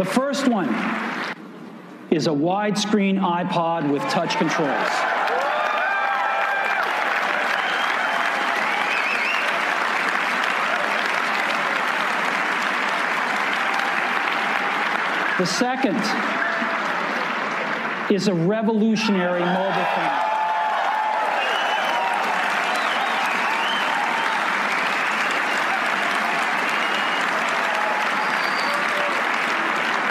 The first one is a widescreen iPod with touch controls. The second is a revolutionary mobile phone.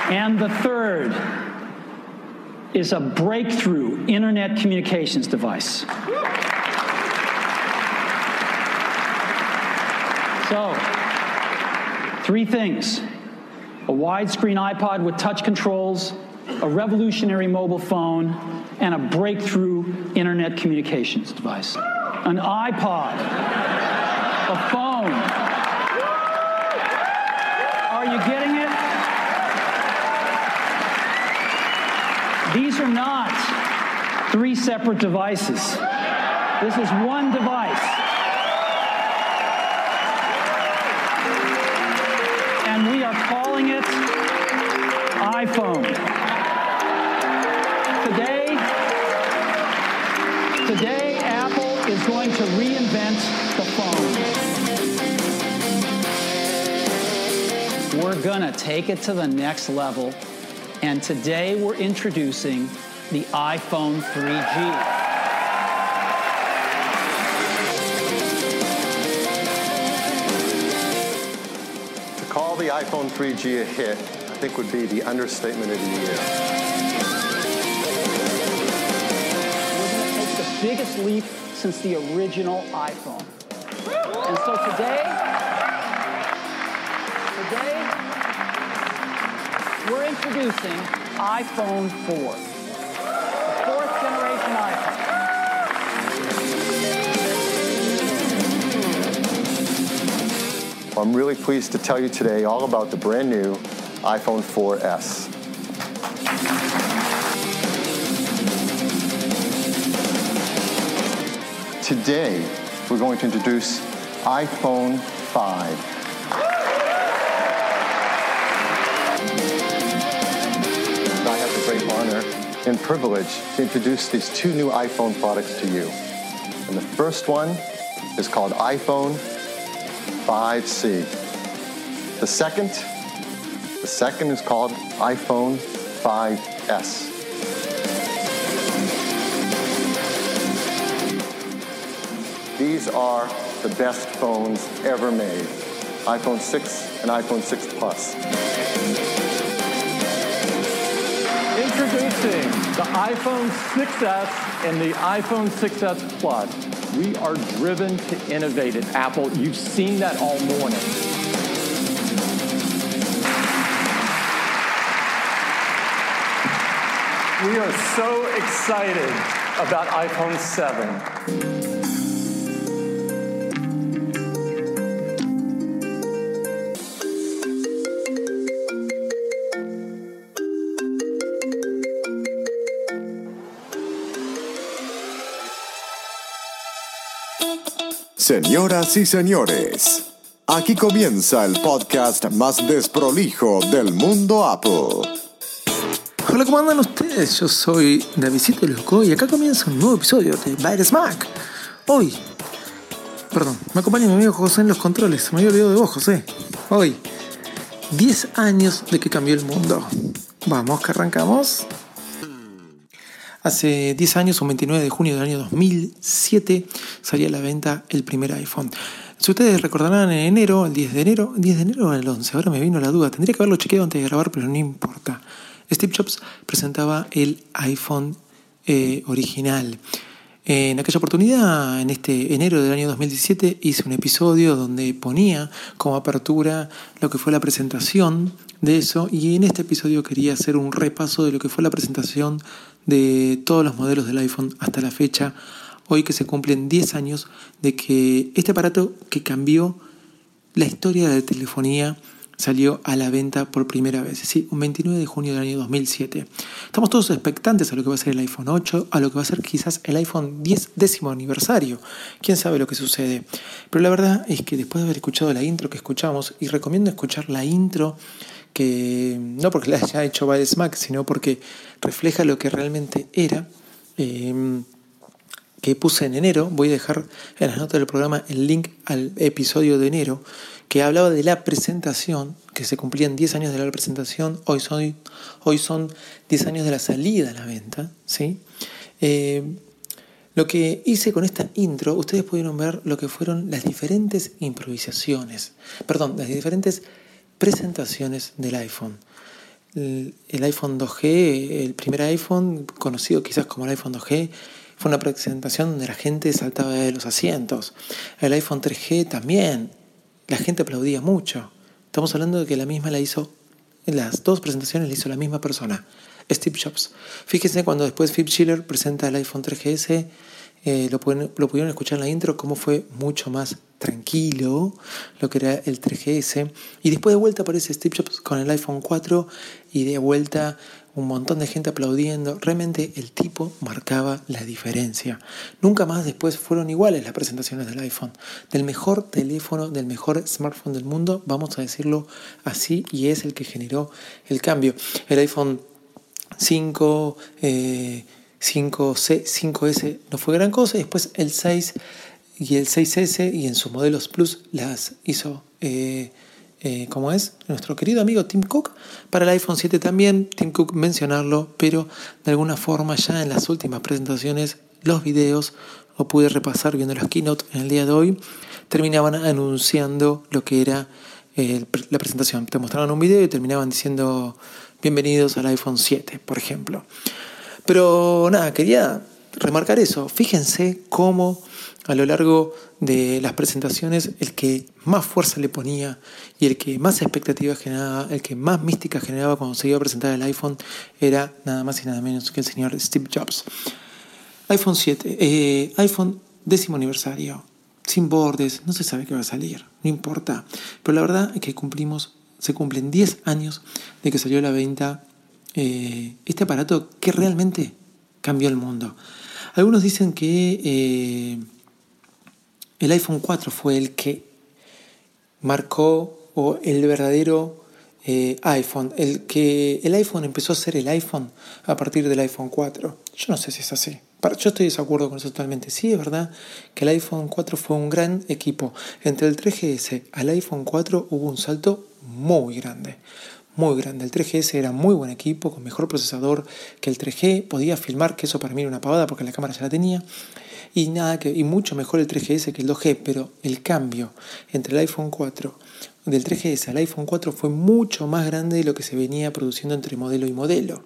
And the third is a breakthrough internet communications device. So, three things a widescreen iPod with touch controls, a revolutionary mobile phone, and a breakthrough internet communications device. An iPod, a phone. Are you getting it? These are not three separate devices. This is one device. And we are calling it iPhone. Today, today Apple is going to reinvent the phone. We're going to take it to the next level and today we're introducing the iPhone 3G. To call the iPhone 3G a hit, I think would be the understatement of the year. We're going to take the biggest leap since the original iPhone. And so today, today, we're introducing iPhone 4, the fourth generation iPhone. I'm really pleased to tell you today all about the brand new iPhone 4S. Today, we're going to introduce iPhone 5. And privilege to introduce these two new iPhone products to you. And the first one is called iPhone 5C. The second, the second is called iPhone 5S. These are the best phones ever made. iPhone 6 and iPhone 6 Plus. The iPhone 6S and the iPhone 6S Plus. We are driven to innovate at Apple. You've seen that all morning. We are so excited about iPhone 7. Señoras y señores, aquí comienza el podcast más desprolijo del mundo Apple. Hola, ¿cómo andan ustedes? Yo soy Davidito Loco y acá comienza un nuevo episodio de Bad Smack. Hoy, perdón, me acompaña mi amigo José en los controles. Me había olvidado de vos, José. Hoy, 10 años de que cambió el mundo. Vamos, que arrancamos. Hace 10 años, un 29 de junio del año 2007, salía a la venta el primer iPhone. Si ustedes recordarán en enero, el 10 de enero, 10 de enero o el 11, ahora me vino la duda, tendría que haberlo chequeado antes de grabar, pero no importa. Steve Jobs presentaba el iPhone eh, original. En aquella oportunidad, en este enero del año 2017, hice un episodio donde ponía como apertura lo que fue la presentación de eso y en este episodio quería hacer un repaso de lo que fue la presentación de todos los modelos del iPhone hasta la fecha, hoy que se cumplen 10 años de que este aparato que cambió la historia de la telefonía salió a la venta por primera vez, sí, un 29 de junio del año 2007. Estamos todos expectantes a lo que va a ser el iPhone 8, a lo que va a ser quizás el iPhone 10 décimo aniversario. Quién sabe lo que sucede. Pero la verdad es que después de haber escuchado la intro que escuchamos, y recomiendo escuchar la intro que no porque la haya hecho Bad Smack, sino porque refleja lo que realmente era. Eh, que puse en enero, voy a dejar en las notas del programa el link al episodio de enero, que hablaba de la presentación, que se cumplían 10 años de la presentación, hoy son, hoy son 10 años de la salida a la venta. ¿sí? Eh, lo que hice con esta intro, ustedes pudieron ver lo que fueron las diferentes improvisaciones, perdón, las diferentes presentaciones del iPhone. El, iPhone 2G, el primer iPhone, conocido quizás como el iPhone 2G, fue una presentación donde la gente saltaba de los asientos. El iPhone 3G también. La gente aplaudía mucho. Estamos hablando de que la misma la hizo, las dos presentaciones la hizo la misma persona, Steve Jobs. Fíjense cuando después Phil Schiller presenta el iPhone 3GS, eh, lo, pudieron escuchar en la intro, cómo fue mucho más tranquilo lo que era el 3GS. Y después de vuelta aparece Steve Jobs con el iPhone 4 y de vuelta un montón de gente aplaudiendo. Realmente el tipo marcaba la diferencia. Nunca más después fueron iguales las presentaciones del iPhone. Del mejor teléfono, del mejor smartphone del mundo, vamos a decirlo así, y es el que generó el cambio. El iPhone 5, 5C, 5S no fue gran cosa, después el 6 y el 6S y en sus modelos Plus las hizo. Eh, eh, como es nuestro querido amigo Tim Cook. Para el iPhone 7 también, Tim Cook mencionarlo, pero de alguna forma ya en las últimas presentaciones, los videos, o pude repasar viendo las keynote en el día de hoy, terminaban anunciando lo que era la presentación. Te mostraban un video y terminaban diciendo bienvenidos al iPhone 7, por ejemplo. Pero nada, quería remarcar eso. Fíjense cómo a lo largo de las presentaciones el que más fuerza le ponía y el que más expectativas generaba, el que más mística generaba cuando se iba a presentar el iPhone era nada más y nada menos que el señor Steve Jobs. iPhone 7, eh, iPhone décimo aniversario, sin bordes, no se sabe qué va a salir, no importa. Pero la verdad es que cumplimos, se cumplen 10 años de que salió a la venta eh, este aparato que realmente cambió el mundo. Algunos dicen que eh, el iPhone 4 fue el que marcó o el verdadero eh, iPhone, el que el iPhone empezó a ser el iPhone a partir del iPhone 4. Yo no sé si es así. Yo estoy de desacuerdo con eso totalmente. Sí, es verdad que el iPhone 4 fue un gran equipo. Entre el 3GS al iPhone 4 hubo un salto muy grande. Muy grande. El 3GS era muy buen equipo, con mejor procesador que el 3G. Podía filmar, que eso para mí era una pavada porque la cámara ya la tenía y nada que y mucho mejor el 3GS que el 2G, pero el cambio entre el iPhone 4 del 3GS al iPhone 4 fue mucho más grande de lo que se venía produciendo entre modelo y modelo.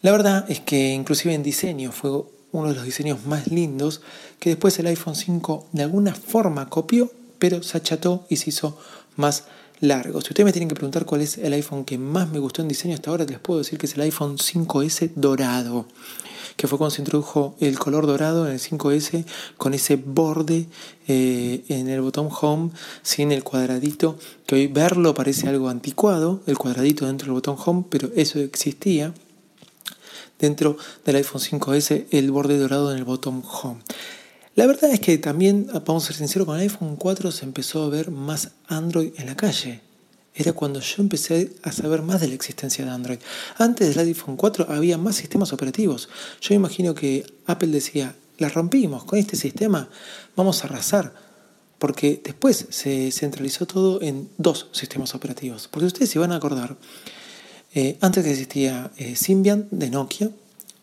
La verdad es que inclusive en diseño fue uno de los diseños más lindos que después el iPhone 5 de alguna forma copió, pero se acható y se hizo más largo. Si ustedes me tienen que preguntar cuál es el iPhone que más me gustó en diseño hasta ahora, les puedo decir que es el iPhone 5S dorado que fue cuando se introdujo el color dorado en el 5S con ese borde eh, en el botón home sin el cuadradito, que hoy verlo parece algo anticuado, el cuadradito dentro del botón home, pero eso existía dentro del iPhone 5S el borde dorado en el botón home. La verdad es que también, vamos a ser sinceros, con el iPhone 4 se empezó a ver más Android en la calle era cuando yo empecé a saber más de la existencia de Android. Antes del iPhone 4 había más sistemas operativos. Yo imagino que Apple decía, la rompimos, con este sistema vamos a arrasar. Porque después se centralizó todo en dos sistemas operativos. Porque ustedes se van a acordar, eh, antes existía eh, Symbian de Nokia,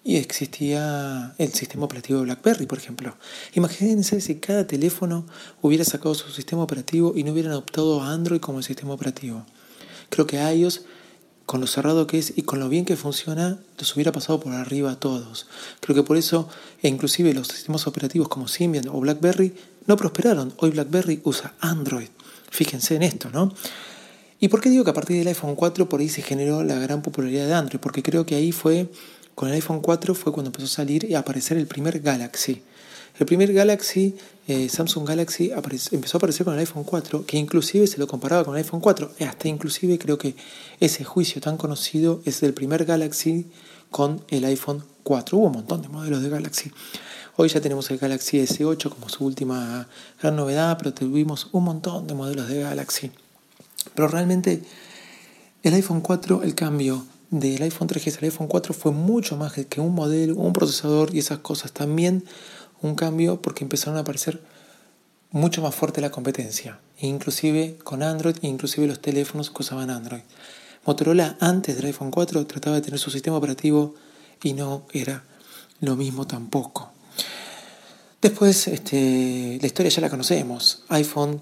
y existía el sistema operativo de BlackBerry, por ejemplo. Imagínense si cada teléfono hubiera sacado su sistema operativo y no hubieran adoptado a Android como el sistema operativo. Creo que iOS con lo cerrado que es y con lo bien que funciona, los hubiera pasado por arriba a todos. Creo que por eso, e inclusive los sistemas operativos como Symbian o BlackBerry, no prosperaron. Hoy BlackBerry usa Android. Fíjense en esto, ¿no? ¿Y por qué digo que a partir del iPhone 4 por ahí se generó la gran popularidad de Android? Porque creo que ahí fue, con el iPhone 4 fue cuando empezó a salir y a aparecer el primer Galaxy. El primer Galaxy, eh, Samsung Galaxy, empezó a aparecer con el iPhone 4, que inclusive se lo comparaba con el iPhone 4. Hasta inclusive creo que ese juicio tan conocido es del primer Galaxy con el iPhone 4. Hubo un montón de modelos de Galaxy. Hoy ya tenemos el Galaxy S8 como su última gran novedad, pero tuvimos un montón de modelos de Galaxy. Pero realmente el iPhone 4, el cambio del iPhone 3GS al iPhone 4 fue mucho más que un modelo, un procesador y esas cosas. También un cambio porque empezaron a aparecer mucho más fuerte la competencia, inclusive con Android, inclusive los teléfonos que usaban Android. Motorola antes del iPhone 4 trataba de tener su sistema operativo y no era lo mismo tampoco. Después, este, la historia ya la conocemos. iPhone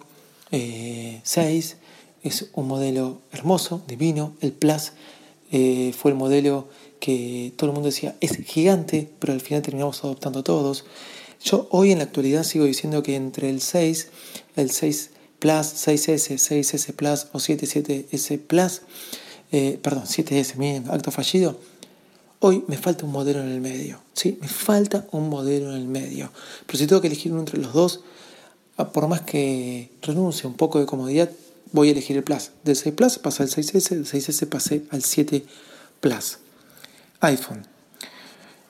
6 eh, es un modelo hermoso, divino. El Plus eh, fue el modelo que todo el mundo decía es gigante, pero al final terminamos adoptando todos. Yo hoy en la actualidad sigo diciendo que entre el 6, el 6 Plus, 6S, 6S Plus o 77S Plus, eh, perdón, 7S, miren, acto fallido, hoy me falta un modelo en el medio. ¿sí? Me falta un modelo en el medio. Pero si tengo que elegir uno entre los dos, ah, por más que renuncie un poco de comodidad, voy a elegir el Plus. Del 6 Plus pasa al 6S, del 6S pasé al 7 Plus. iPhone.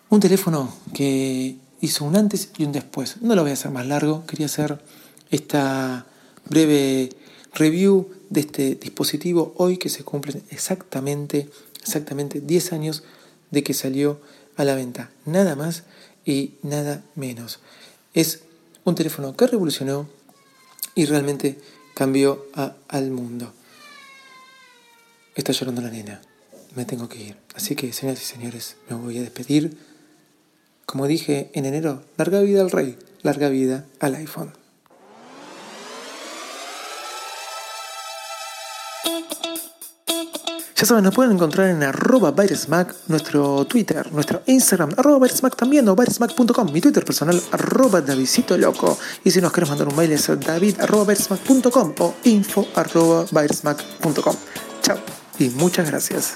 Un teléfono que hizo un antes y un después. No lo voy a hacer más largo, quería hacer esta breve review de este dispositivo hoy que se cumplen exactamente, exactamente 10 años de que salió a la venta. Nada más y nada menos. Es un teléfono que revolucionó y realmente cambió al mundo. Está llorando la nena. Me tengo que ir. Así que, señoras y señores, me voy a despedir como dije en enero, larga vida al rey, larga vida al iPhone. Ya saben, nos pueden encontrar en arroba nuestro Twitter, nuestro Instagram, arroba también o byresmack.com, mi Twitter personal, arroba Davidito Loco. Y si nos querés mandar un mail es david arroba o info arroba Chao y muchas gracias.